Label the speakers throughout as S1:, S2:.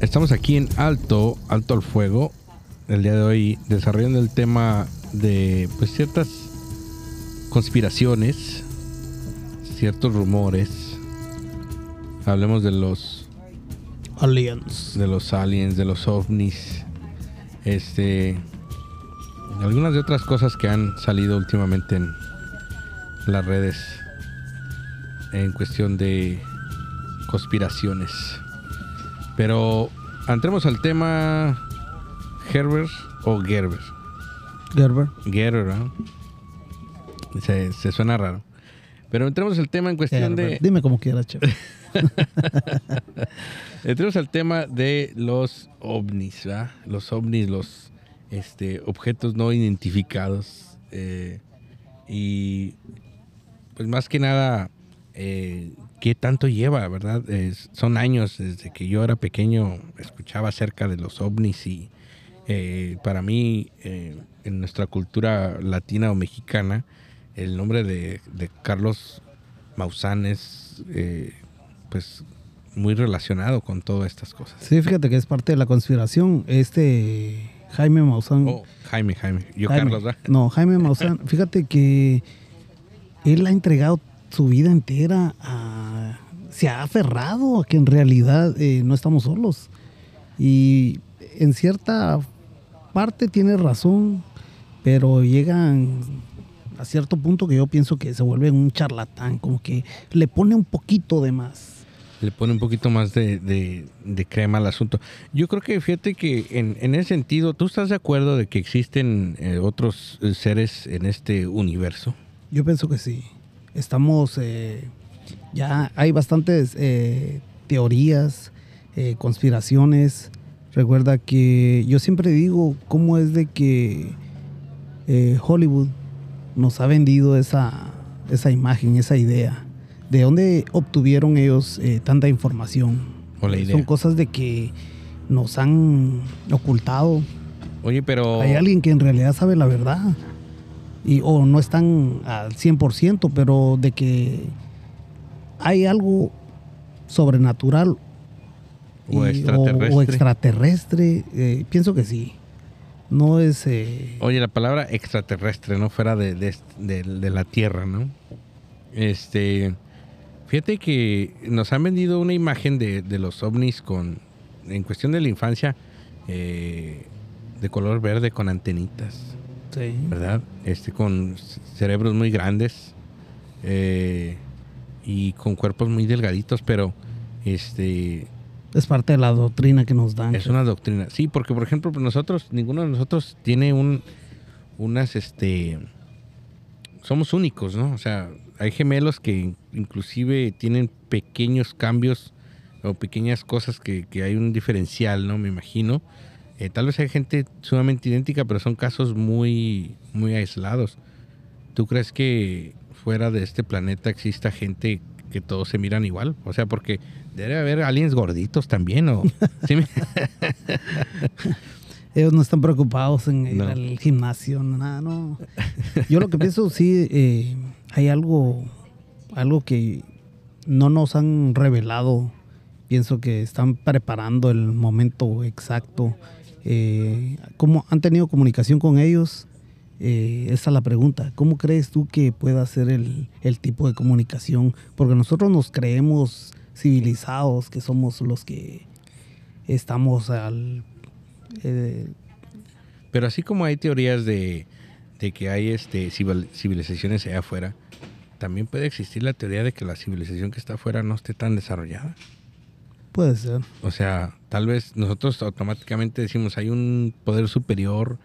S1: Estamos aquí en Alto, Alto al Fuego, el día de hoy desarrollando el tema de pues ciertas conspiraciones, ciertos rumores. Hablemos de los
S2: Aliens.
S1: de los aliens, de los ovnis, este, algunas de otras cosas que han salido últimamente en las redes en cuestión de conspiraciones. Pero entremos al tema Herbert o Gerber.
S2: Gerber.
S1: Gerber, ¿no? Se, se suena raro. Pero entremos al tema en cuestión
S2: Gerber.
S1: de...
S2: Dime como quieras, chef.
S1: Entremos al tema de los ovnis, ¿verdad? Los ovnis, los este, objetos no identificados. eh, y pues más que nada, eh, ¿qué tanto lleva, verdad? Es- son años desde que yo era pequeño, escuchaba acerca de los ovnis y eh, para mí, eh, en nuestra cultura latina o mexicana, el nombre de, de Carlos Maussan es eh, pues muy relacionado con todas estas cosas.
S2: Sí, fíjate que es parte de la conspiración. Este Jaime Maussan.
S1: Oh, Jaime, Jaime. Yo,
S2: Jaime-
S1: Carlos, ¿verdad?
S2: No, Jaime Maussan. fíjate que él ha entregado su vida entera a. Se ha aferrado a que en realidad eh, no estamos solos. Y en cierta parte tiene razón, pero llegan a cierto punto que yo pienso que se vuelve un charlatán, como que le pone un poquito de más.
S1: Le pone un poquito más de, de- de crema al asunto. Yo creo que fíjate que en, en ese sentido, ¿tú estás de acuerdo de que existen eh, otros eh, seres en este universo?
S2: Yo pienso que sí. Estamos, eh, ya hay bastantes eh, teorías, eh, conspiraciones. Recuerda que yo siempre digo cómo es de que eh, Hollywood nos ha vendido esa, esa imagen, esa idea. ¿De dónde obtuvieron ellos tanta información?
S1: O la idea.
S2: Son cosas de que nos han ocultado.
S1: Oye, pero...
S2: Hay alguien que en realidad sabe la verdad. Y, o no están al 100%, pero de que hay algo sobrenatural
S1: O extraterrestre.
S2: o extraterrestre, eh, pienso que sí. No es... eh,
S1: Oye, la palabra extraterrestre, ¿no? Fuera de, de, de- de la Tierra, ¿no? Este. Fíjate que nos han vendido una imagen de, de los ovnis con. En cuestión de la infancia. eh, de color verde con antenitas,
S2: sí.
S1: ¿verdad? Este, con cerebros muy grandes. eh, y con cuerpos muy delgaditos, pero. Este.
S2: Es parte de la doctrina que nos dan.
S1: Es una doctrina. Sí, porque por ejemplo, pues, nosotros, ninguno de nosotros tiene un unas este somos únicos, ¿no? O sea, hay gemelos que inclusive tienen pequeños cambios o pequeñas cosas que, que hay un diferencial, ¿no? Me imagino. Eh, tal vez hay gente sumamente idéntica, pero son casos muy, muy aislados. ¿Tú crees que fuera de este planeta exista gente que todos se miran igual? O sea, porque debe haber aliens gorditos también, ¿o? ¿Sí me-
S2: Ellos no están preocupados en ir
S1: No.
S2: al gimnasio, nada, no. Yo lo que pienso, sí, eh, hay algo, algo que no nos han revelado. Pienso que están preparando el momento exacto. Eh, ¿Cómo han tenido comunicación con ellos? Eh, esa es la pregunta. ¿Cómo crees tú que pueda ser el, el tipo de comunicación? Porque nosotros nos creemos civilizados, que somos los que estamos al... eh,
S1: Pero así como hay teorías de, de que hay este civil- civilizaciones allá afuera, también puede existir la teoría de que la civilización que está afuera no esté tan desarrollada.
S2: puede ser.
S1: O sea, tal vez nosotros automáticamente decimos hay un poder superior,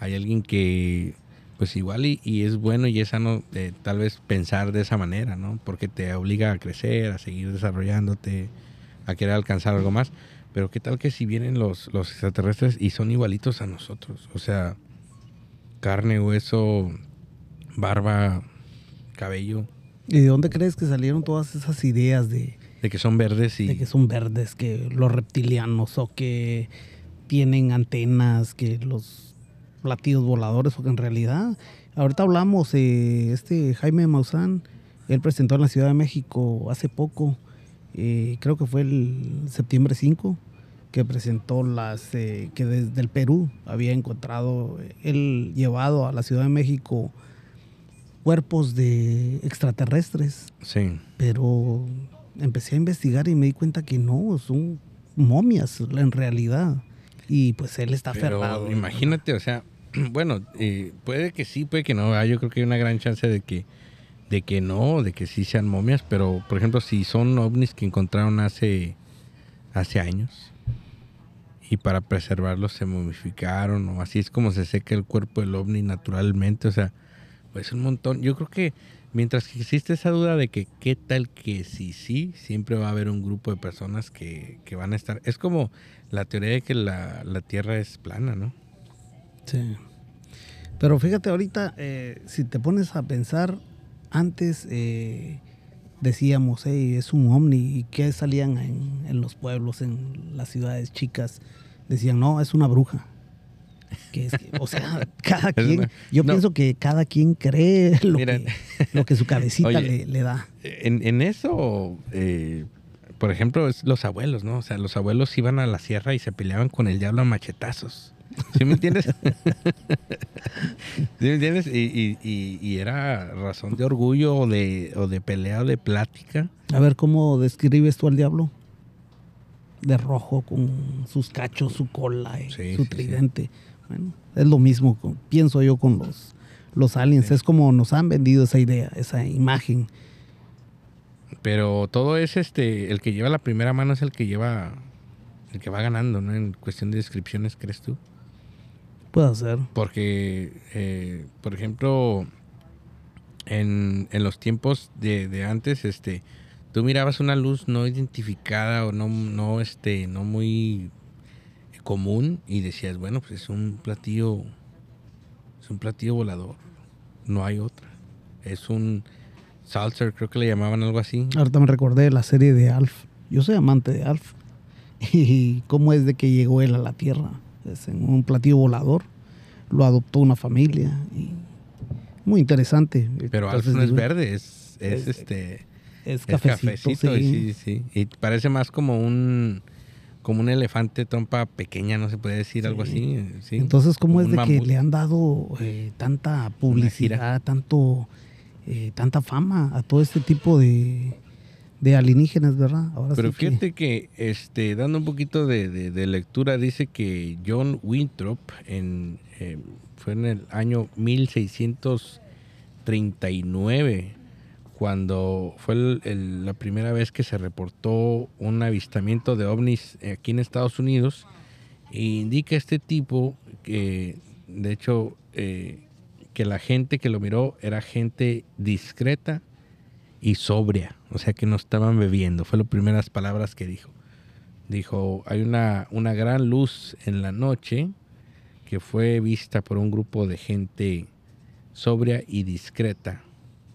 S1: hay alguien que pues igual y, y es bueno y es sano eh, tal vez pensar de esa manera, ¿no? Porque te obliga a crecer, a seguir desarrollándote, a querer alcanzar algo más. Pero qué tal que si vienen los, los extraterrestres y son igualitos a nosotros, o sea, carne, hueso, barba, cabello,
S2: ¿Y de dónde crees que salieron todas esas ideas de,
S1: de que son verdes y
S2: de que son verdes, que los reptilianos o que tienen antenas, que los platillos voladores, porque en realidad, ahorita hablamos, eh, este Jaime Maussan, él presentó en la Ciudad de México hace poco, eh, creo que fue el septiembre 5, que presentó las eh, que desde el Perú había encontrado, él llevado a la Ciudad de México cuerpos de extraterrestres.
S1: Sí.
S2: Pero empecé a investigar y me di cuenta que no, son momias en realidad. Y pues él está
S1: Pero
S2: aferrado.
S1: imagínate, o sea, bueno, eh, puede que sí, puede que no. ¿verdad? Yo creo que hay una gran chance de que, de que no, de que sí sean momias. Pero, por ejemplo, si son ovnis que encontraron hace, hace años y para preservarlos se momificaron o así es como se seca el cuerpo del ovni naturalmente. O sea, pues un montón. Yo creo que mientras que existe esa duda de que qué tal que sí, sí, siempre va a haber un grupo de personas que, que van a estar. Es como la teoría de que la, la Tierra es plana, ¿no?
S2: Sí. Pero fíjate ahorita, eh, si te pones a pensar, antes eh, decíamos, hey, es un ovni, y que salían en, en los pueblos, en las ciudades chicas, decían, no, es una bruja. Que es que- o sea, cada quien, yo
S1: no.
S2: pienso que cada quien cree lo, que, lo que su cabecita
S1: Oye.
S2: le, le da.
S1: En, en eso, eh, por ejemplo, es los abuelos, ¿no? O sea, los abuelos iban a la sierra y se peleaban con el diablo a machetazos. ¿Sí me entiendes? ¿Sí me entiendes? Y, y- y- era razón de orgullo o de, o de pelea o de plática.
S2: A ver, ¿cómo describes tú al diablo? De rojo, con sus cachos, su cola, y
S1: Sí,
S2: su
S1: sí,
S2: tridente. Bueno, es lo mismo, con- pienso yo, con los, los aliens. Es como nos han vendido esa idea, esa imagen.
S1: Pero todo es este, el que lleva la primera mano es el que lleva, el que va ganando, ¿no? En cuestión de descripciones, ¿crees tú?
S2: Puede ser.
S1: Porque, eh, por ejemplo, en, en los tiempos de, de antes, este, tú mirabas una luz no identificada o no, no, este, no muy común y decías, bueno, pues es un platillo, es un platillo volador, no hay otra. Es un salser, creo que le llamaban algo así.
S2: Ahorita me recordé de la serie de Alf. Yo soy amante de Alf. Y cómo es de que llegó él a la Tierra. Es en un platillo volador. Lo adoptó una familia. Y muy interesante.
S1: Pero Alf
S2: Entonces,
S1: no es verde, es, es,
S2: es-
S1: este...
S2: Es
S1: Es
S2: cafecito,
S1: y
S2: sí.
S1: sí, sí. Y parece más como un como un elefante trompa pequeña, no se puede decir algo
S2: Sí.
S1: así. eh, sí.
S2: Entonces, ¿cómo
S1: Como
S2: es de que le han dado eh, tanta publicidad, tanto, eh, tanta fama a todo este tipo de, de alienígenas, verdad? Ahora
S1: Pero
S2: sí que-
S1: fíjate que, este, dando un poquito de, de- de lectura, dice que John Winthrop en, eh, fue en el año 1639 cuando fue el- el- la primera vez que se reportó un avistamiento de ovnis aquí en Estados Unidos. E indica este tipo que, de hecho, eh, que la gente que lo miró era gente discreta y sobria, o sea que no estaban bebiendo, fue las primeras palabras que dijo. Dijo, hay una, una gran luz en la noche que fue vista por un grupo de gente sobria y discreta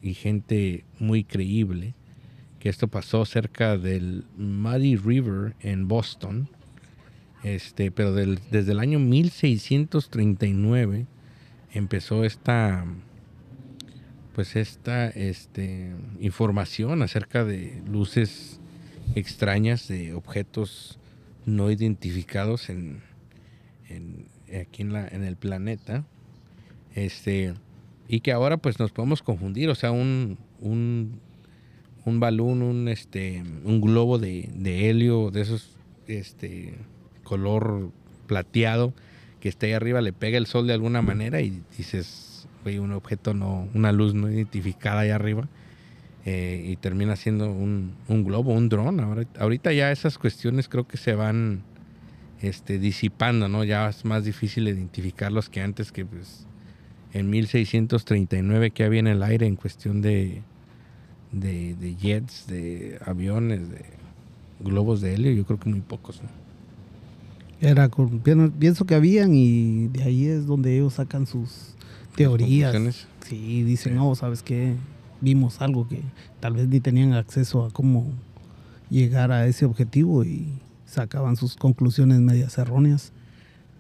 S1: y gente muy creíble, que esto pasó cerca del Muddy River en Boston, este, pero del- desde el año 1639 empezó esta pues esta este, información acerca de luces extrañas de objetos no identificados en, en- aquí en, la, en el planeta este y que ahora pues nos podemos confundir o sea un un, un balón un este un globo de, de helio de esos este color plateado que está ahí arriba le pega el sol de alguna manera y dices, güey, un objeto no, una luz no identificada ahí arriba eh, y termina siendo un, globo, un dron. Ahora, ahorita ya esas cuestiones creo que se van este, disipando, ¿no? Ya es más difícil identificarlos que antes que pues en 1639 que había en el aire en cuestión de, de, jets, de aviones, de globos de helio, yo creo que muy pocos, ¿no?
S2: Era pienso que habían y de ahí es donde ellos sacan sus teorías. Sí, dicen,
S1: Sí.
S2: no, ¿sabes qué? Vimos algo que tal vez ni tenían acceso a cómo llegar a ese objetivo y sacaban sus conclusiones medias erróneas.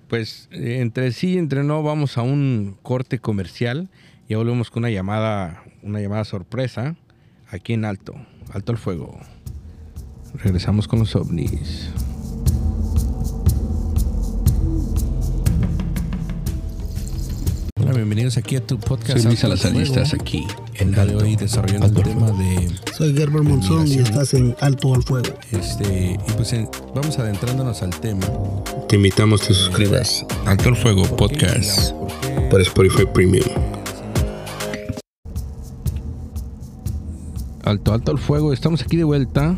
S1: Pues eh, entre sí y entre no vamos a un corte comercial y volvemos con una llamada, una llamada sorpresa aquí en Alto, Alto el Fuego. Regresamos con los ovnis. Bienvenidos aquí a tu podcast.
S3: Soy Luis
S1: al
S3: estás aquí
S1: El día de hoy desarrollando
S3: Alto
S1: el
S3: al
S1: tema
S3: Fuego.
S1: de
S4: Soy Gerber Monzón y estás en Alto al Fuego.
S1: este y pues en- vamos adentrándonos al tema.
S3: Te invitamos a que suscribas. Alto el Fuego Podcast por Spotify Premium.
S1: Alto, alto al fuego. Estamos aquí de vuelta.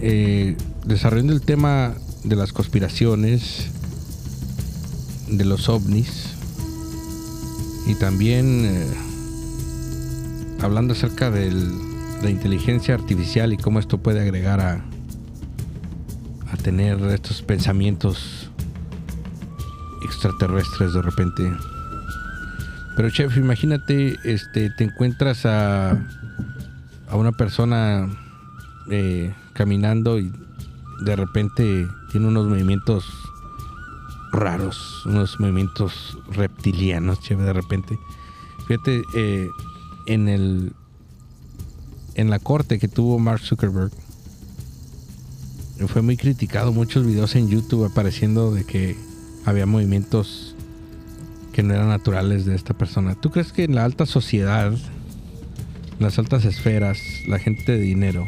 S1: eh, desarrollando el tema de las conspiraciones, de los ovnis. Y también eh, hablando acerca de la inteligencia artificial y cómo esto puede agregar a, a tener estos pensamientos extraterrestres de repente. Pero chef, imagínate, este, te encuentras a, a una persona eh, caminando y de repente tiene unos movimientos raros, unos movimientos reptilianos, chef, de repente. Fíjate, eh, en el en la corte que tuvo Mark Zuckerberg fue muy criticado, muchos videos en YouTube apareciendo de que había movimientos que no eran naturales de esta persona. ¿Tú crees que en la alta sociedad, las altas esferas, la gente de dinero,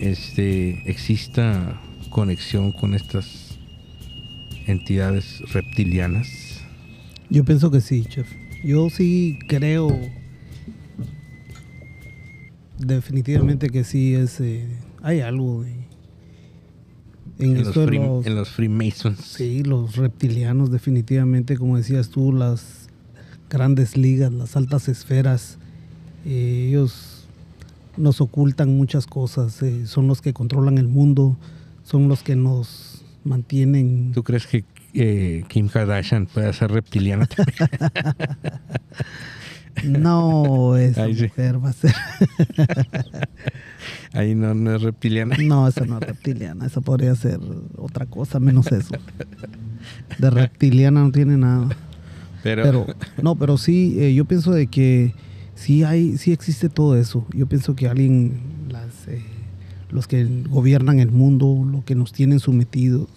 S1: este, exista conexión con estas entidades reptilianas?
S2: Yo pienso que sí, chef. Yo sí creo definitivamente que sí es eh, hay algo de- en,
S1: En los,
S2: esto de los,
S1: en los Freemasons.
S2: sí, los reptilianos definitivamente, como decías tú, las grandes ligas, las altas esferas, eh, ellos nos ocultan muchas cosas, eh, son los que controlan el mundo, son los que nos mantienen
S1: ¿Tú crees que eh, Kim Kardashian puede ser reptiliana también?
S2: No, esa
S1: Ahí sí.
S2: mujer va a ser.
S1: Ahí no, no es reptiliana.
S2: No, esa no es reptiliana. Esa podría ser otra cosa, menos eso. De reptiliana no tiene nada.
S1: Pero,
S2: Pero, no, pero sí, eh, yo pienso de que sí hay, sí existe todo eso. Yo pienso que alguien, los que gobiernan el mundo, lo que nos tienen sometidos.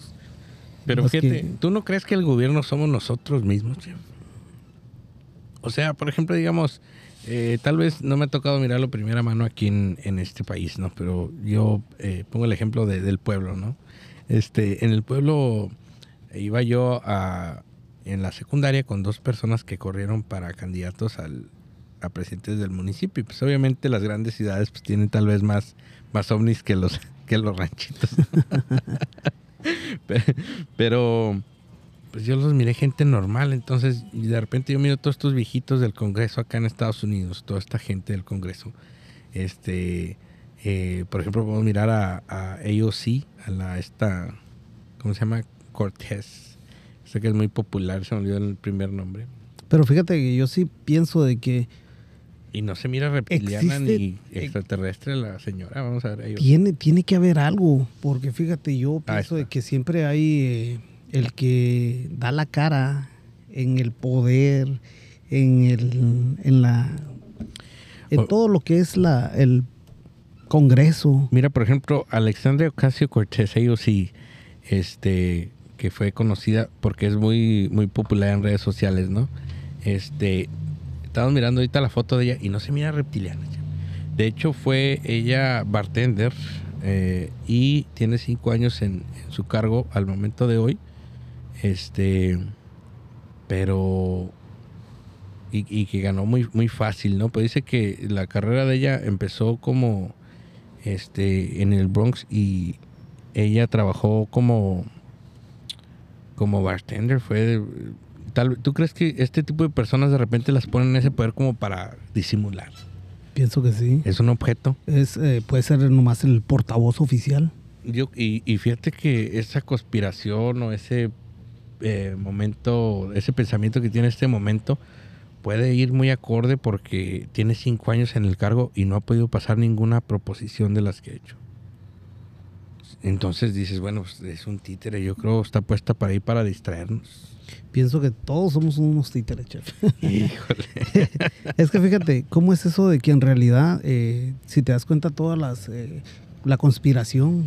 S1: Pero
S2: los
S1: fíjate,
S2: que-
S1: ¿tú no crees que el gobierno somos nosotros mismos, chef? O sea, por ejemplo, digamos, eh, tal vez no me ha tocado mirarlo primera mano aquí en, en este país, ¿no? Pero yo eh, pongo el ejemplo de- del pueblo, ¿no? Este, en el pueblo iba yo a, en la secundaria con dos personas que corrieron para candidatos al, a presidentes del municipio. Y pues obviamente las grandes ciudades pues tienen tal vez más, más ovnis que los, que los ranchitos. Pe- Pero pues yo los miré gente normal, entonces de repente yo miro todos estos viejitos del Congreso acá en Estados Unidos, toda esta gente del Congreso. Este, eh, por ejemplo, podemos mirar a, a AOC, a la esta, ¿cómo se llama? Cortés. Sé que es muy popular, se me olvidó el primer nombre.
S2: Pero fíjate que yo sí pienso de que
S1: Y no se mira reptiliana
S2: Existe-
S1: ni extraterrestre la señora. Vamos a ver. AOC.
S2: tiene, tiene que haber algo. Porque fíjate, yo
S1: Ahí
S2: pienso de que siempre hay eh, el que da la cara en el poder, en el, en la, en
S1: O-
S2: todo lo que es la, el Congreso.
S1: Mira, por ejemplo, Alexandria Ocasio Cortés, ellos sí, este, que fue conocida porque es muy, muy popular en redes sociales, ¿no? Este, estamos mirando ahorita la foto de ella y no se mira reptiliana. De hecho, fue ella bartender eh, y tiene cinco años en, en su cargo al momento de hoy. Este, pero y, y que ganó muy, muy fácil, ¿no? Pues dice que la carrera de ella empezó como este en el Bronx y ella trabajó como como bartender fue tal tú crees que este tipo de personas de repente las ponen en ese poder como para disimular
S2: Pienso que sí.
S1: es un objeto
S2: Es, eh, puede ser nomás el portavoz oficial.
S1: yo y, y fíjate que esa conspiración o ese eh, momento ese pensamiento que tiene este momento puede ir muy acorde porque tiene cinco años en el cargo y no ha podido pasar ninguna proposición de las que ha hecho. Entonces dices, bueno, pues, es un títere, yo creo está puesta para ir para distraernos.
S2: Pienso que todos somos unos títeres, chef.
S1: Híjole.
S2: es que fíjate, ¿cómo es eso de que en realidad, eh, si te das cuenta todas las, eh, la conspiración,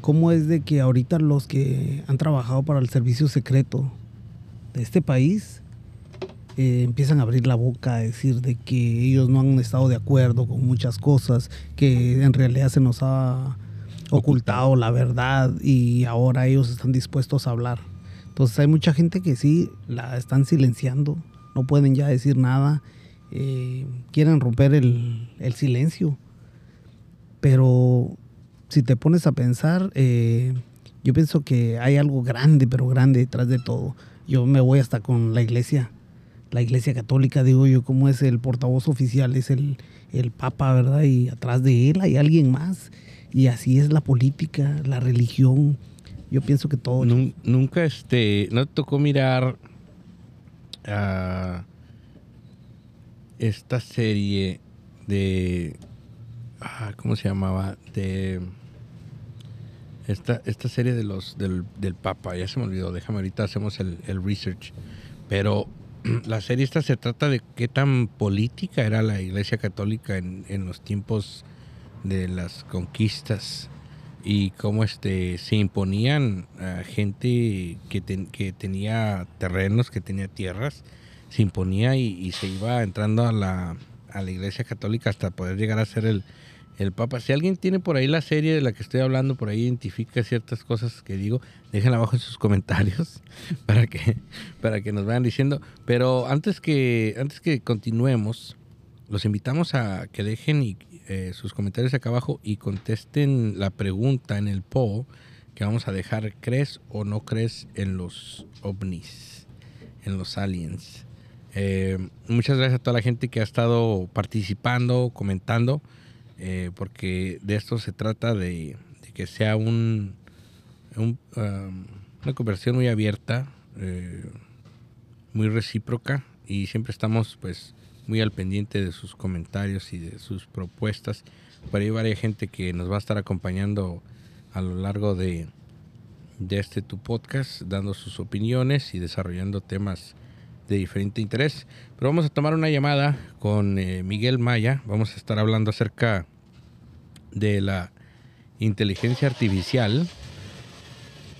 S2: cómo es de que ahorita los que han trabajado para el servicio secreto de este país eh, empiezan a abrir la boca a decir de que ellos no han estado de acuerdo con muchas cosas, que en realidad se nos ha ocultado la verdad y ahora ellos están dispuestos a hablar. Entonces hay mucha gente que sí la están silenciando, no pueden ya decir nada, eh, quieren romper el, el silencio. Pero si te pones a pensar, eh, yo pienso que hay algo grande, pero grande detrás de todo. Yo me voy hasta con la iglesia, la iglesia católica, digo yo, como es el portavoz oficial, es el, el papa, ¿verdad? Y atrás de él hay alguien más. Y así es la política, la religión. Yo pienso que todo.
S1: Nun- nunca este, no tocó mirar ah, esta serie de, ah, ¿cómo se llamaba? De esta, esta serie de los del, del Papa, ya se me olvidó, déjame ahorita hacemos el, el research. Pero la serie esta se trata de qué tan política era la Iglesia Católica en, en los tiempos de las conquistas y cómo este se imponían a gente que, ten- que tenía terrenos, que tenía tierras, se imponía y, y se iba entrando a la, a la iglesia católica hasta poder llegar a ser el, el papa. Si alguien tiene por ahí la serie de la que estoy hablando, por ahí identifica ciertas cosas que digo, déjenla abajo en sus comentarios para que, para que nos vayan diciendo. Pero antes que, antes que continuemos, los invitamos a que dejen y, eh, sus comentarios acá abajo y contesten la pregunta en el poll que vamos a dejar. ¿Crees o no crees en los ovnis? En los aliens. Eh, muchas gracias a toda la gente que ha estado participando, comentando, eh, porque de esto se trata de, que sea un, um, una conversación muy abierta, muy recíproca y siempre estamos pues muy al pendiente de sus comentarios y de sus propuestas. Por ahí varias gente que nos va a estar acompañando a lo largo de, de este tu podcast, dando sus opiniones y desarrollando temas de diferente interés. Pero vamos a tomar una llamada con eh, Miguel Maya. Vamos a estar hablando acerca de la inteligencia artificial.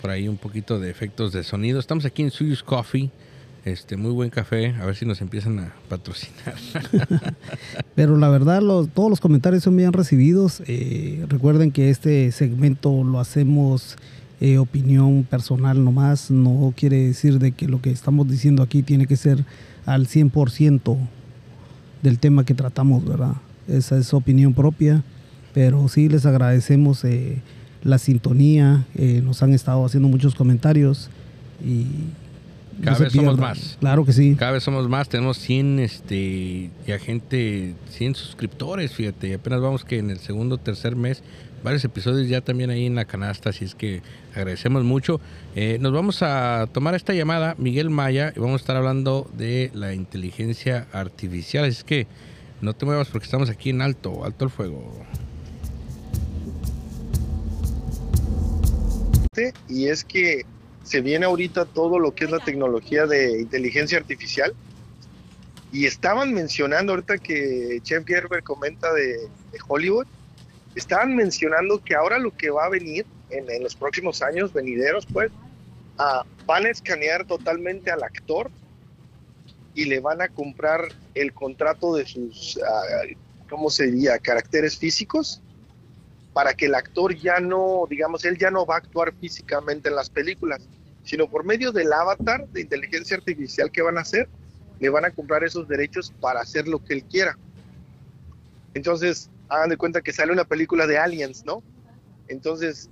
S1: Por ahí un poquito de efectos de sonido. Estamos aquí en Suyus Coffee. Este, muy buen café. A ver si nos empiezan a patrocinar.
S2: Pero la verdad, todos los comentarios son bien recibidos. Eh, recuerden que este segmento lo hacemos eh, opinión personal nomás. No quiere decir de que lo que estamos diciendo aquí tiene que ser al 100% del tema que tratamos, ¿verdad? Esa es opinión propia. Pero sí les agradecemos eh, la sintonía. eh, nos han estado haciendo muchos comentarios. Y
S1: Cada vez somos más.
S2: Claro que sí.
S1: Cada vez somos más, tenemos 100, este, ya gente, 100 suscriptores, fíjate, y apenas vamos que en el segundo, tercer mes, varios episodios ya también ahí en la canasta, así es que agradecemos mucho. Eh, nos vamos a tomar esta llamada, Miguel Maya, y vamos a estar hablando de la inteligencia artificial, así es que no te muevas porque estamos aquí en alto, alto el fuego.
S5: y es que se viene ahorita todo lo que es la tecnología de inteligencia artificial y estaban mencionando ahorita que Chef Gerber comenta de, Hollywood, estaban mencionando que ahora lo que va a venir en, los próximos años venideros, pues, ah, van a escanear totalmente al actor y le van a comprar el contrato de sus, ah, ¿cómo se diría?, caracteres físicos para que el actor ya no, digamos, él ya no va a actuar físicamente en las películas, sino por medio del avatar de inteligencia artificial que van a hacer, le van a comprar esos derechos para hacer lo que él quiera. Entonces, hagan de cuenta que sale una película de aliens, ¿no? Entonces,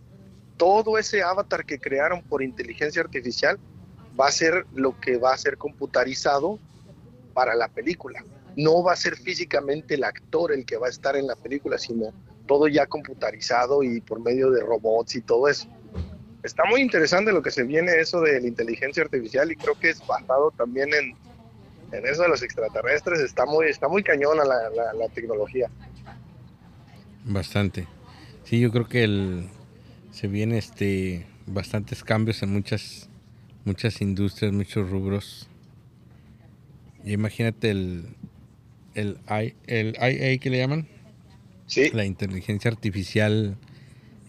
S5: todo ese avatar que crearon por inteligencia artificial va a ser lo que va a ser computarizado para la película. No va a ser físicamente el actor el que va a estar en la película, sino todo ya computarizado y por medio de robots y todo eso. Está muy interesante lo que se viene eso de la inteligencia artificial y creo que es basado también en, en eso de los extraterrestres. Está muy, está muy cañona la, la- la tecnología.
S1: Bastante. Sí, yo creo que el, se viene este bastantes cambios en muchas muchas industrias, muchos rubros. Y imagínate el el, el IA que le llaman,
S5: Sí,
S1: la inteligencia artificial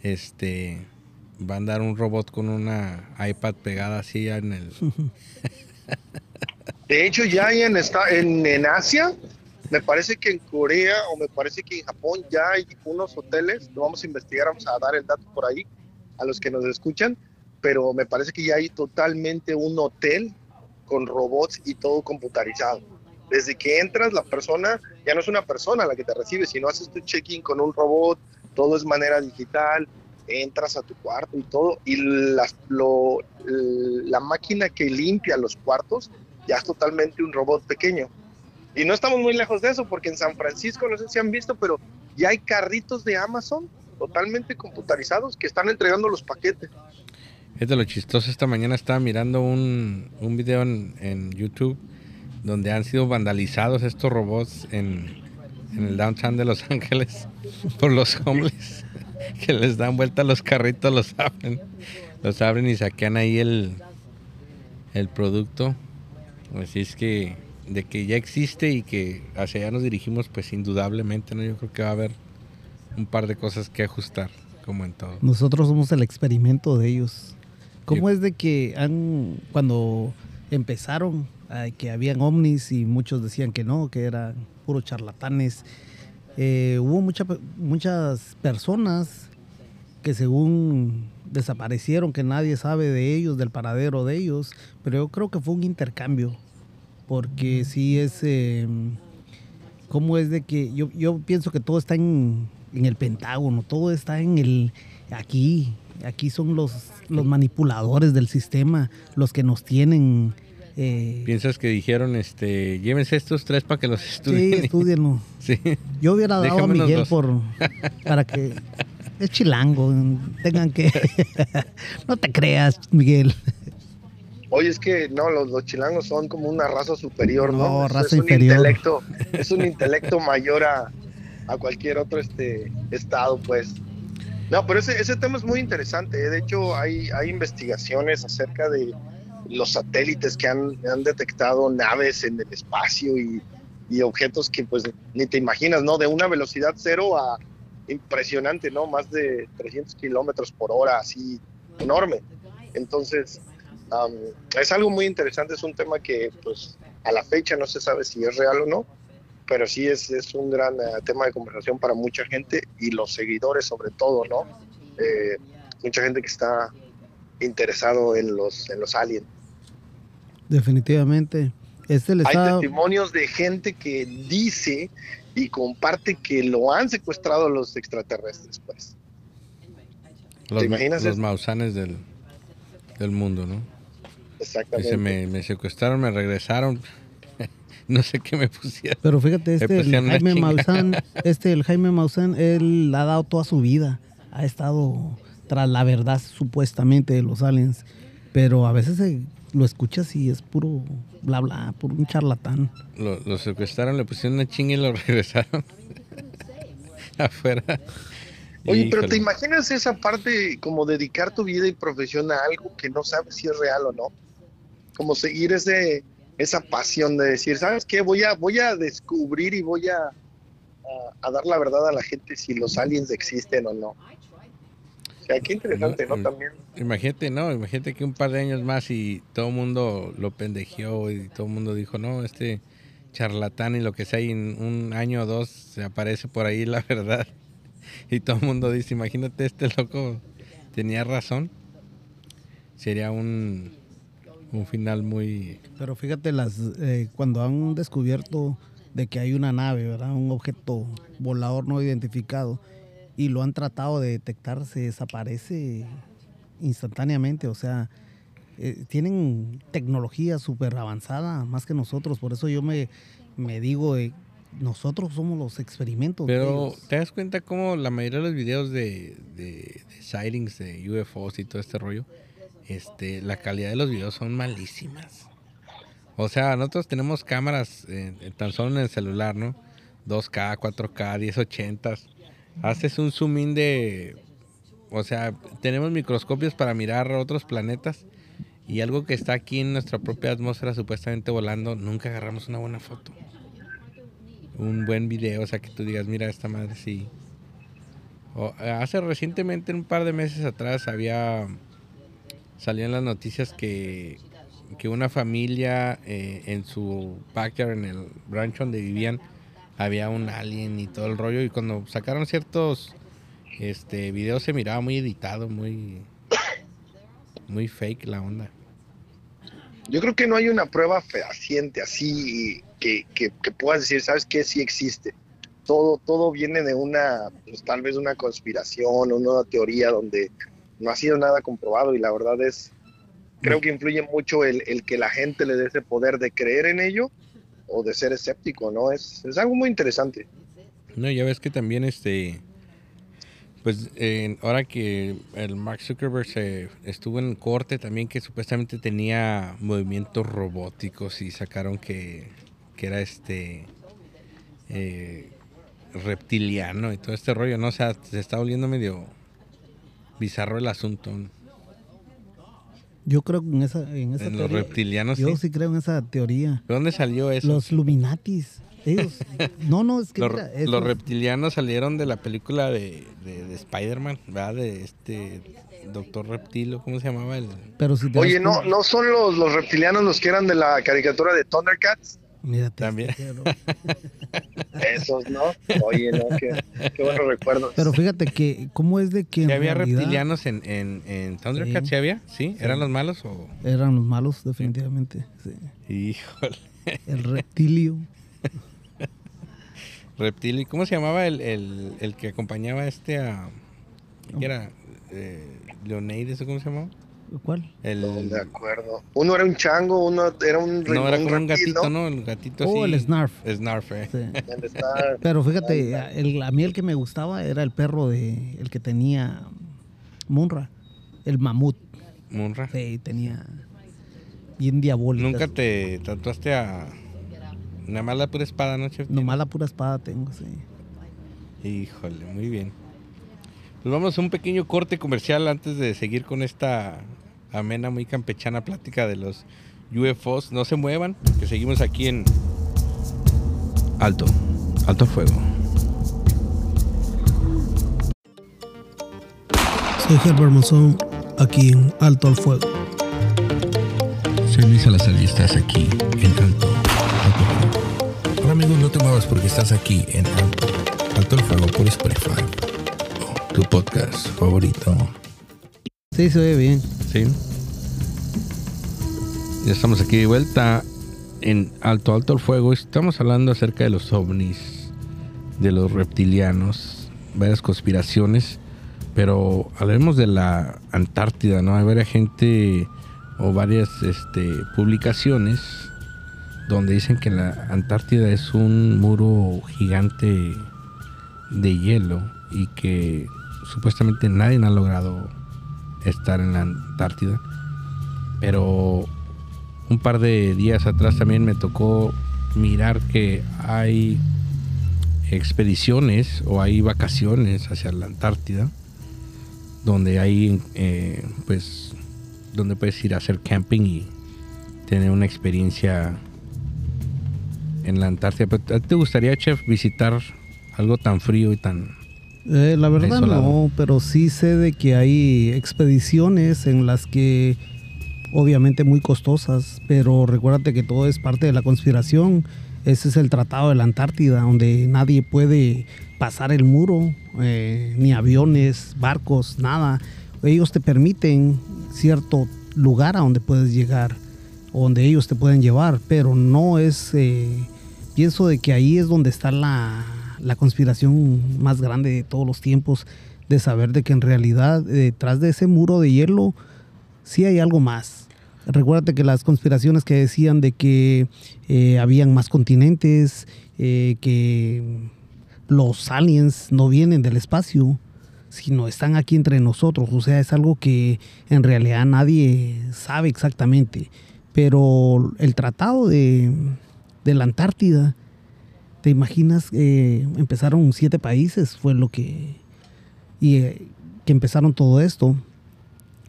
S1: este va a andar un robot con una iPad pegada así en el
S5: De hecho, ya hay en, esta, en, en Asia, me parece que en Corea o me parece que en Japón ya hay unos hoteles, lo vamos a investigar, vamos a dar el dato por ahí a los que nos escuchan, pero me parece que ya hay totalmente un hotel con robots y todo computarizado. Desde que entras, la persona ya no es una persona la que te recibe, sino haces tu check-in con un robot, todo es manera digital, entras a tu cuarto y todo, y la, lo, la máquina que limpia los cuartos ya es totalmente un robot pequeño. Y no estamos muy lejos de eso, porque en San Francisco, no sé si han visto, pero ya hay carritos de Amazon totalmente computarizados que están entregando los paquetes.
S1: Es de lo chistoso. Esta mañana estaba mirando un, video en YouTube donde han sido vandalizados estos robots en, en el downtown de Los Ángeles por los homeless que les dan vuelta a los carritos, los abren, los abren y saquean ahí el, el producto. Así es que de que ya existe y que hacia allá nos dirigimos, pues indudablemente, ¿no? Yo creo que va a haber un par de cosas que ajustar, como en todo.
S2: Nosotros somos el experimento de ellos. ¿Cómo es de que han, cuando empezaron, que habían ovnis y muchos decían que no, que eran puros charlatanes? eh, hubo mucha- muchas personas que según desaparecieron, que nadie sabe de ellos, del paradero de ellos, pero yo creo que fue un intercambio, porque sí es, eh, ¿cómo es de que yo, yo pienso que todo está en, en el Pentágono, todo está en el, aquí, aquí son los, los manipuladores del sistema, los que nos tienen... eh,
S1: ¿Piensas que dijeron, este, llévense estos tres para que los
S2: sí,
S1: estudien?
S2: estudienlo.
S1: Sí.
S2: Yo hubiera dado a Miguel
S1: dos.
S2: por para que es chilango, tengan que no te creas, Miguel.
S5: Oye, es que no, los, los chilangos son como una raza superior, ¿no?
S2: No, raza
S5: es un
S2: inferior.
S5: Intelecto, es un intelecto mayor a, a cualquier otro este estado, pues. No, pero ese, ese tema es muy interesante. ¿eh? De hecho, hay, hay investigaciones acerca de los satélites que han, detectado naves en el espacio y, y objetos que pues ni te imaginas, ¿no? De una velocidad cero a impresionante, ¿no? Más de 300 kilómetros por hora, así enorme. Entonces, Am, es algo muy interesante, es un tema que pues a la fecha no se sabe si es real o no, pero sí es, es un gran eh, tema de conversación para mucha gente y los seguidores sobre todo, ¿no? Eh, mucha gente que está interesado en los, en los aliens.
S2: Definitivamente. Este le
S5: Hay testimonios de gente que dice y comparte que lo han secuestrado los extraterrestres, pues.
S1: Los,
S5: imaginas
S1: los mausanes del, del mundo, ¿no?
S5: Exactamente.
S1: Dice, me, me secuestraron, me regresaron. no sé qué me pusieron.
S2: pero fíjate, este el Jaime. Maussan, este el Jaime Maussan, él ha dado toda su vida, ha estado tras la verdad supuestamente de los aliens, pero a veces se- lo escuchas y es puro bla bla, puro un charlatán.
S1: Lo, lo secuestraron, le pusieron una chinga y lo regresaron afuera.
S5: Oye, pero ¿te imaginas esa parte como dedicar tu vida y profesión a algo que no sabes si es real o no? Como seguir ese esa pasión de decir, ¿sabes qué? Voy a voy a descubrir y voy a, a, a dar la verdad a la gente si los aliens existen o no. O sea, qué interesante, ¿no?
S1: Mm.
S5: También.
S1: Imagínate, no, imagínate que un par de años más y todo el mundo lo pendejeó y todo el mundo dijo, no, este charlatán y lo que sea, y en un año o dos se aparece por ahí la verdad. Y todo el mundo dice, imagínate, este loco tenía razón. Sería un, un final muy...
S2: Pero fíjate, las eh, cuando han descubierto de que hay una nave, ¿verdad? Un objeto volador no identificado y lo han tratado de detectar, se desaparece instantáneamente. O sea, eh, tienen tecnología súper avanzada, más que nosotros. Por eso yo me, me digo, eh, nosotros somos los experimentos.
S1: Pero te das cuenta cómo la mayoría de los videos de, de, de sightings de UFOs y todo este rollo, este, la calidad de los videos son malísimas. O sea, nosotros tenemos cámaras eh, tan solo en el celular, ¿no? 2K, 4K, 1080. Haces un zoom in de... O sea, tenemos microscopios para mirar otros planetas y algo que está aquí en nuestra propia atmósfera supuestamente volando, nunca agarramos una buena foto un buen video, o sea, que tú digas, mira, esta madre sí. O, hace recientemente, un par de meses atrás, había. Salían las noticias que que una familia eh, en su backyard, en el rancho donde vivían, había un alien y todo el rollo. Y cuando sacaron ciertos este videos se miraba muy editado, muy, muy fake la onda.
S5: Yo creo que no hay una prueba fehaciente así que, que, que puedas decir, ¿sabes qué? Sí existe. Todo, todo viene de una, pues, tal vez una conspiración o una teoría donde no ha sido nada comprobado y la verdad es, creo que influye mucho el, el que la gente le dé ese poder de creer en ello o de ser escéptico, ¿no? Es, es algo muy interesante.
S1: No, ya ves que también este, pues eh, ahora que el Mark Zuckerberg se estuvo en corte también que supuestamente tenía movimientos robóticos y sacaron que, que era este eh, reptiliano y todo este rollo, ¿no? O sea, se está volviendo medio bizarro el asunto.
S2: Yo creo en esa, en esa
S1: En los
S2: teoría.
S1: reptilianos,
S2: Yo
S1: sí.
S2: sí creo en esa teoría.
S1: ¿De dónde salió eso?
S2: Los Illuminatis. Ellos. No, no, es que.
S1: Los,
S2: mira,
S1: los reptilianos salieron de la película de, de, de Spider-Man, ¿verdad? De este Doctor Reptilo, ¿cómo se llamaba? El,
S2: pero si
S5: Oye, ¿no, ¿no son los, los reptilianos los que eran de la caricatura de Thundercats?
S2: Mírate,
S1: También.
S2: este, pero-
S5: Esos, ¿no? Oye, no, qué, qué buenos recuerdos.
S2: Pero fíjate que, ¿cómo es de que
S1: ¿Sí había
S2: realidad
S1: reptilianos en, en, en Thundercats?
S2: Sí.
S1: ¿Sí había? ¿Sí? ¿Eran los malos o...?
S2: eran los malos, definitivamente? Sí.
S1: Híjole.
S2: El reptilio.
S1: Reptilio. ¿Y cómo se llamaba el, el, el que acompañaba a este a... ¿Qué era? Eh, Leonidas, ¿o cómo se llamaba?
S2: ¿Cuál?
S1: El,
S5: No, de acuerdo. Uno era un chango, uno era un
S1: no, era como un gatito, ¿no? El gatito
S2: Oh,
S1: así.
S2: el Snarf.
S1: Snarf, eh.
S2: Sí.
S5: ¿Dónde está?
S2: Pero fíjate, el, a mí el que me gustaba era el perro de el que tenía Munra, el mamut.
S1: Munra.
S2: Sí, tenía bien diabólico.
S1: Nunca te tatuaste a... Nada más la pura espada, ¿no, chef?
S2: Nomás la pura espada tengo, sí.
S1: Híjole, muy bien. Pues vamos a un pequeño corte comercial antes de seguir con esta amena, muy campechana plática de los UFOs. No se muevan, que seguimos aquí en Alto, Alto Fuego.
S4: Soy Herbert Monzón, aquí en Alto al Fuego.
S3: Soy Luis Salazar y estás aquí en Alto, Alto Fuego. Ahora amigos, no te muevas porque estás aquí en Alto, Alto el Fuego por Spotify. Tu podcast favorito.
S2: Sí, se oye bien.
S1: ¿Sí? Ya estamos aquí de vuelta en Alto, Alto el Fuego. Estamos hablando acerca de los ovnis, de los reptilianos, varias conspiraciones. Pero hablemos de la Antártida, ¿no? Hay varias gente o varias este, publicaciones donde dicen que la Antártida es un muro gigante de hielo y que supuestamente nadie ha logrado estar en la Antártida. Pero un par de días atrás también me tocó mirar que hay expediciones o hay vacaciones hacia la Antártida donde hay eh, pues donde puedes ir a hacer camping y tener una experiencia en la Antártida. Pero, ¿a ti ¿Te gustaría, chef, visitar algo tan frío y tan...
S2: Eh, la verdad no, pero sí sé de que hay expediciones en las que obviamente muy costosas, pero recuérdate que todo es parte de la conspiración. Ese es el Tratado de la Antártida, donde nadie puede pasar el muro, eh, ni aviones, barcos, nada. Ellos te permiten cierto lugar a donde puedes llegar, o donde ellos te pueden llevar, pero no es... eh, pienso de que ahí es donde está la, la conspiración más grande de todos los tiempos, de saber de que en realidad eh, detrás de ese muro de hielo sí hay algo más. Recuérdate que las conspiraciones que decían de que eh, habían más continentes, eh, que los aliens no vienen del espacio, sino están aquí entre nosotros. O sea, es algo que en realidad nadie sabe exactamente. Pero el tratado de, de la Antártida, ¿te imaginas? Eh, empezaron siete países, fue lo que... Y eh, que empezaron todo esto.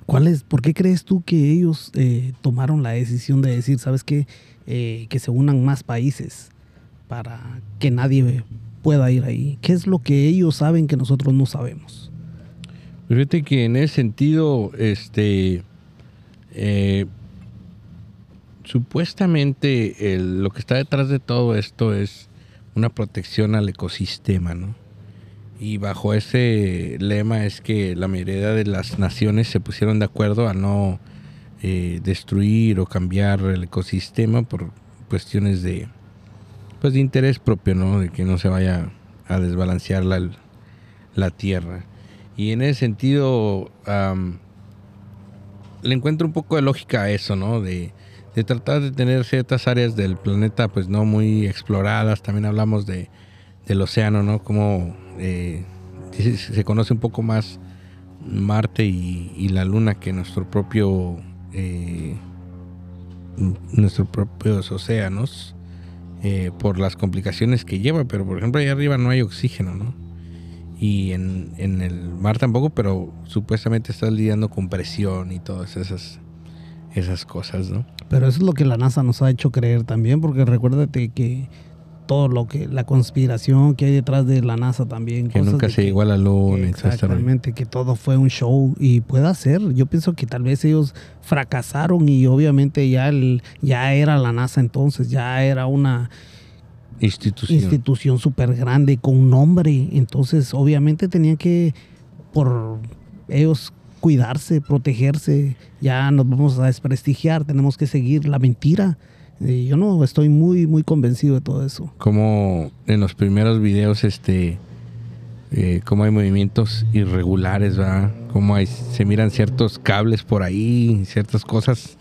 S2: ¿Cuál ¿Por qué crees tú que ellos eh, tomaron la decisión de decir, sabes qué, Eh, que se unan más países para que nadie pueda ir ahí? ¿Qué es lo que ellos saben que nosotros no sabemos?
S1: Fíjate que en ese sentido, este, supuestamente lo que está detrás de todo esto es una protección al ecosistema, ¿no? Y bajo ese lema es que la mayoría de las naciones se pusieron de acuerdo a no eh, destruir o cambiar el ecosistema por cuestiones de pues de interés propio, ¿no? De que no se vaya a desbalancear la, la tierra. Y en ese sentido le encuentro un poco de lógica a eso, ¿no? De, de tratar de tener ciertas áreas del planeta pues no muy exploradas. También hablamos de, del océano, ¿no? Como eh, se, conoce un poco más Marte y, la Luna que nuestro propio eh, nuestros propios océanos eh, por las complicaciones que lleva, pero por ejemplo ahí arriba no hay oxígeno, ¿no? Y en, en el mar tampoco, pero supuestamente estás lidiando con presión y todas esas, esas cosas, ¿no?
S2: Pero eso es lo que la NASA nos ha hecho creer también, porque recuérdate que todo lo que, la conspiración que hay detrás de la NASA también.
S1: Que nunca se
S2: que-
S1: llegó a la luna.
S2: Exactamente, que todo fue un show y puede ser. Yo pienso que tal vez ellos fracasaron y obviamente ya, el, ya era la NASA entonces, ya era una
S1: Institución.
S2: institución súper grande con nombre. Entonces obviamente tenían que, por ellos cuidarse, protegerse, ya nos vamos a desprestigiar, tenemos que seguir la mentira. Yo no estoy muy, muy convencido de todo eso.
S1: como en los primeros videos, este, eh, como hay movimientos irregulares, ¿verdad? Como se miran ciertos cables por ahí, ciertas cosas.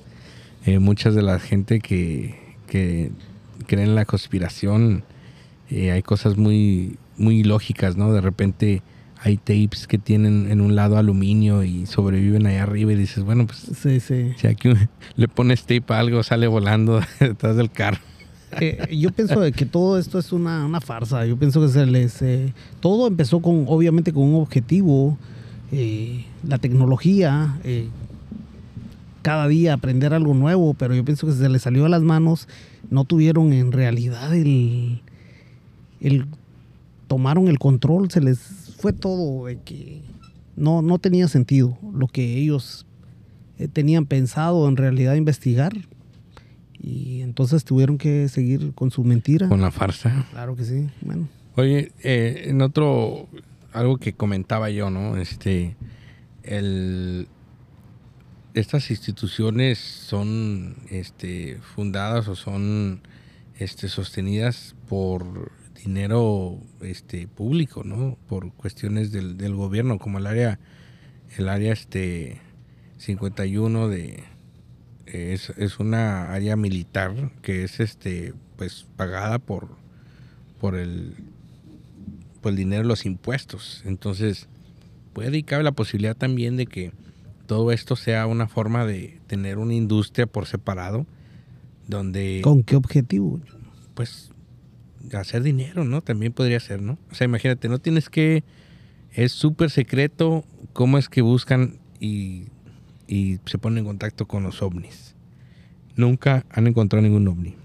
S1: Eh, muchas de la gente que, que creen en la conspiración, eh, hay cosas muy, muy lógicas, ¿no? De repente hay tapes que tienen en un lado aluminio y sobreviven allá arriba y dices, bueno, pues
S2: Sí, sí.
S1: si aquí le pones tape a algo, sale volando detrás del carro.
S2: Eh, yo pienso de que todo esto es una, una farsa. Yo pienso que se les... eh, todo empezó con, obviamente, con un objetivo. eh, la tecnología, cada día aprender algo nuevo, pero yo pienso que se les salió a las manos. No tuvieron en realidad el... el tomaron el control, se les fue todo de que no, no tenía sentido lo que ellos eh, tenían pensado en realidad investigar. Y entonces tuvieron que seguir con su mentira.
S1: Con la farsa.
S2: Claro que sí. Bueno,
S1: Oye, eh, en otro, algo que comentaba yo, ¿no? Este, el, estas instituciones son, este, fundadas o son, este, sostenidas por dinero, este, público, ¿no? Por cuestiones del, del gobierno, como el área, el área, este, 51 de, es, es una área militar que es, este, pues, pagada por, por el por el dinero de los impuestos. Entonces, puede y cabe la posibilidad también de que todo esto sea una forma de tener una industria por separado, donde,
S2: ¿con qué objetivo?
S1: pues, hacer dinero, ¿no? También podría ser, ¿no? O sea, imagínate, no tienes que, es súper secreto cómo es que buscan y, y se ponen en contacto con los ovnis. Nunca han encontrado ningún ovni.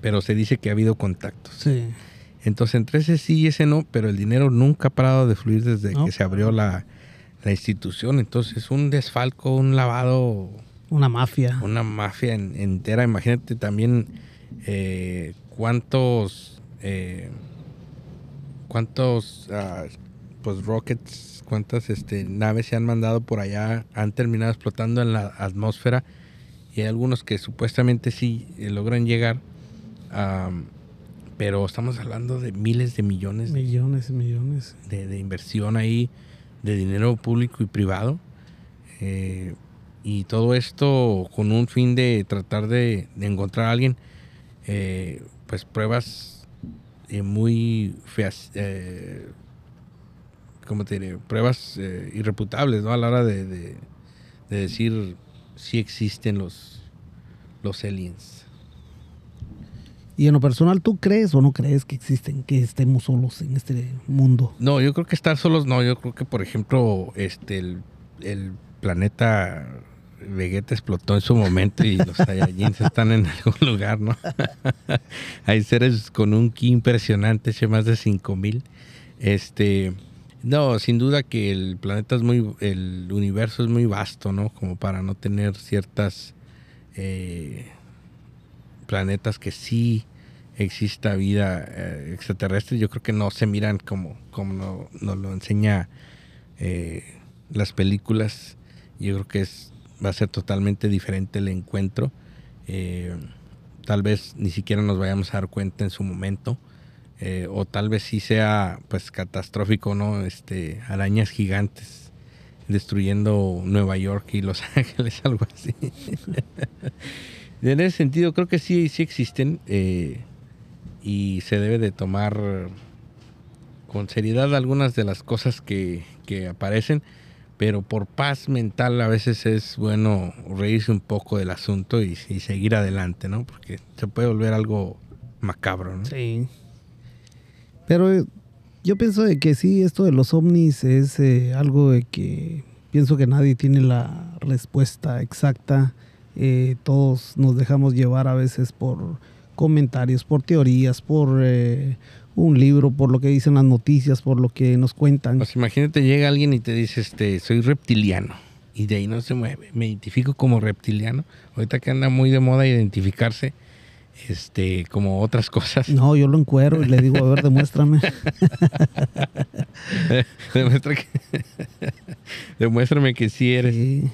S1: Pero se dice que ha habido contactos.
S2: Sí.
S1: Entonces, entre ese sí y ese no, pero el dinero nunca ha parado de fluir desde
S2: No.
S1: que se abrió la, la institución. Entonces, un desfalco, un lavado,
S2: Una mafia.
S1: una mafia en- entera. Imagínate también eh, cuántos, eh, cuántos, ah, pues, rockets, cuántas este, naves se han mandado por allá, han terminado explotando en la atmósfera. Y hay algunos que supuestamente sí eh, logran llegar. pero estamos hablando de miles de millones
S2: Millones y millones.
S1: de, de inversión ahí, de dinero público y privado. Eh, y todo esto con un fin de tratar de, de encontrar a alguien, eh, pues pruebas eh, muy feas, eh, ¿cómo te diré? Pruebas eh, irreputables, ¿no? A la hora de, de- de decir si existen los, los aliens.
S2: Y en lo personal, ¿tú crees o no crees que existen, que estemos solos en este mundo?
S1: No, yo creo que estar solos no. Yo creo que, por ejemplo, este el, el planeta Vegeta explotó en su momento y los Saiyajins están en algún lugar, ¿no? Hay seres con un ki impresionante, hace más de 5000. Este, no, sin duda que el planeta es muy, el universo es muy vasto, ¿no? Como para no tener ciertas, eh, planetas que sí exista vida eh, extraterrestre, yo creo que no se miran como, como nos lo enseña eh, las películas. Yo creo que es, va a ser totalmente diferente el encuentro. Eh, tal vez ni siquiera nos vayamos a dar cuenta en su momento. o tal vez sí sea pues catastrófico, ¿no? Este, arañas gigantes destruyendo Nueva York y Los Ángeles, algo así. en ese sentido, creo que sí, sí existen y se debe de tomar con seriedad algunas de las cosas que, aparecen, pero por paz mental a veces es bueno reírse un poco del asunto y, seguir adelante, ¿no? Porque se puede volver algo macabro, ¿no?
S2: Sí. Pero eh, yo pienso de que sí, esto de los ovnis es eh, algo de que pienso que nadie tiene la respuesta exacta. Eh, todos nos dejamos llevar a veces por comentarios, por teorías, por eh, un libro, por lo que dicen las noticias, por lo que nos cuentan.
S1: Pues imagínate, llega alguien y te dice, este, soy reptiliano. Y de ahí no se mueve. Me identifico como reptiliano. Ahorita que anda muy de moda identificarse este, como otras cosas.
S2: No, yo lo encuero y le digo, a ver, demuéstrame.
S1: Demuestra que, demuéstrame que sí eres.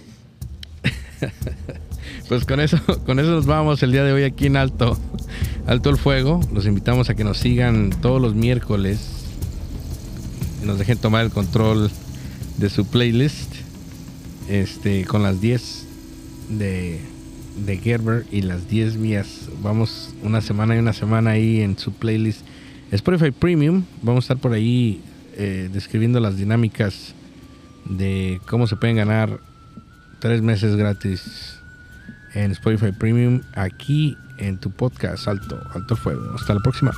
S1: Pues con eso, con eso nos vamos el día de hoy aquí en Alto, Alto el Fuego. Los invitamos a que nos sigan todos los miércoles y nos dejen tomar el control de su playlist. Este, con las 10 de, de Gerber y las 10 mías. Vamos una semana y una semana ahí en su playlist Spotify Premium. Vamos a estar por ahí eh, describiendo las dinámicas de cómo se pueden ganar tres meses gratis en Spotify Premium aquí en tu podcast Alto, Alto Fuego. Hasta la próxima.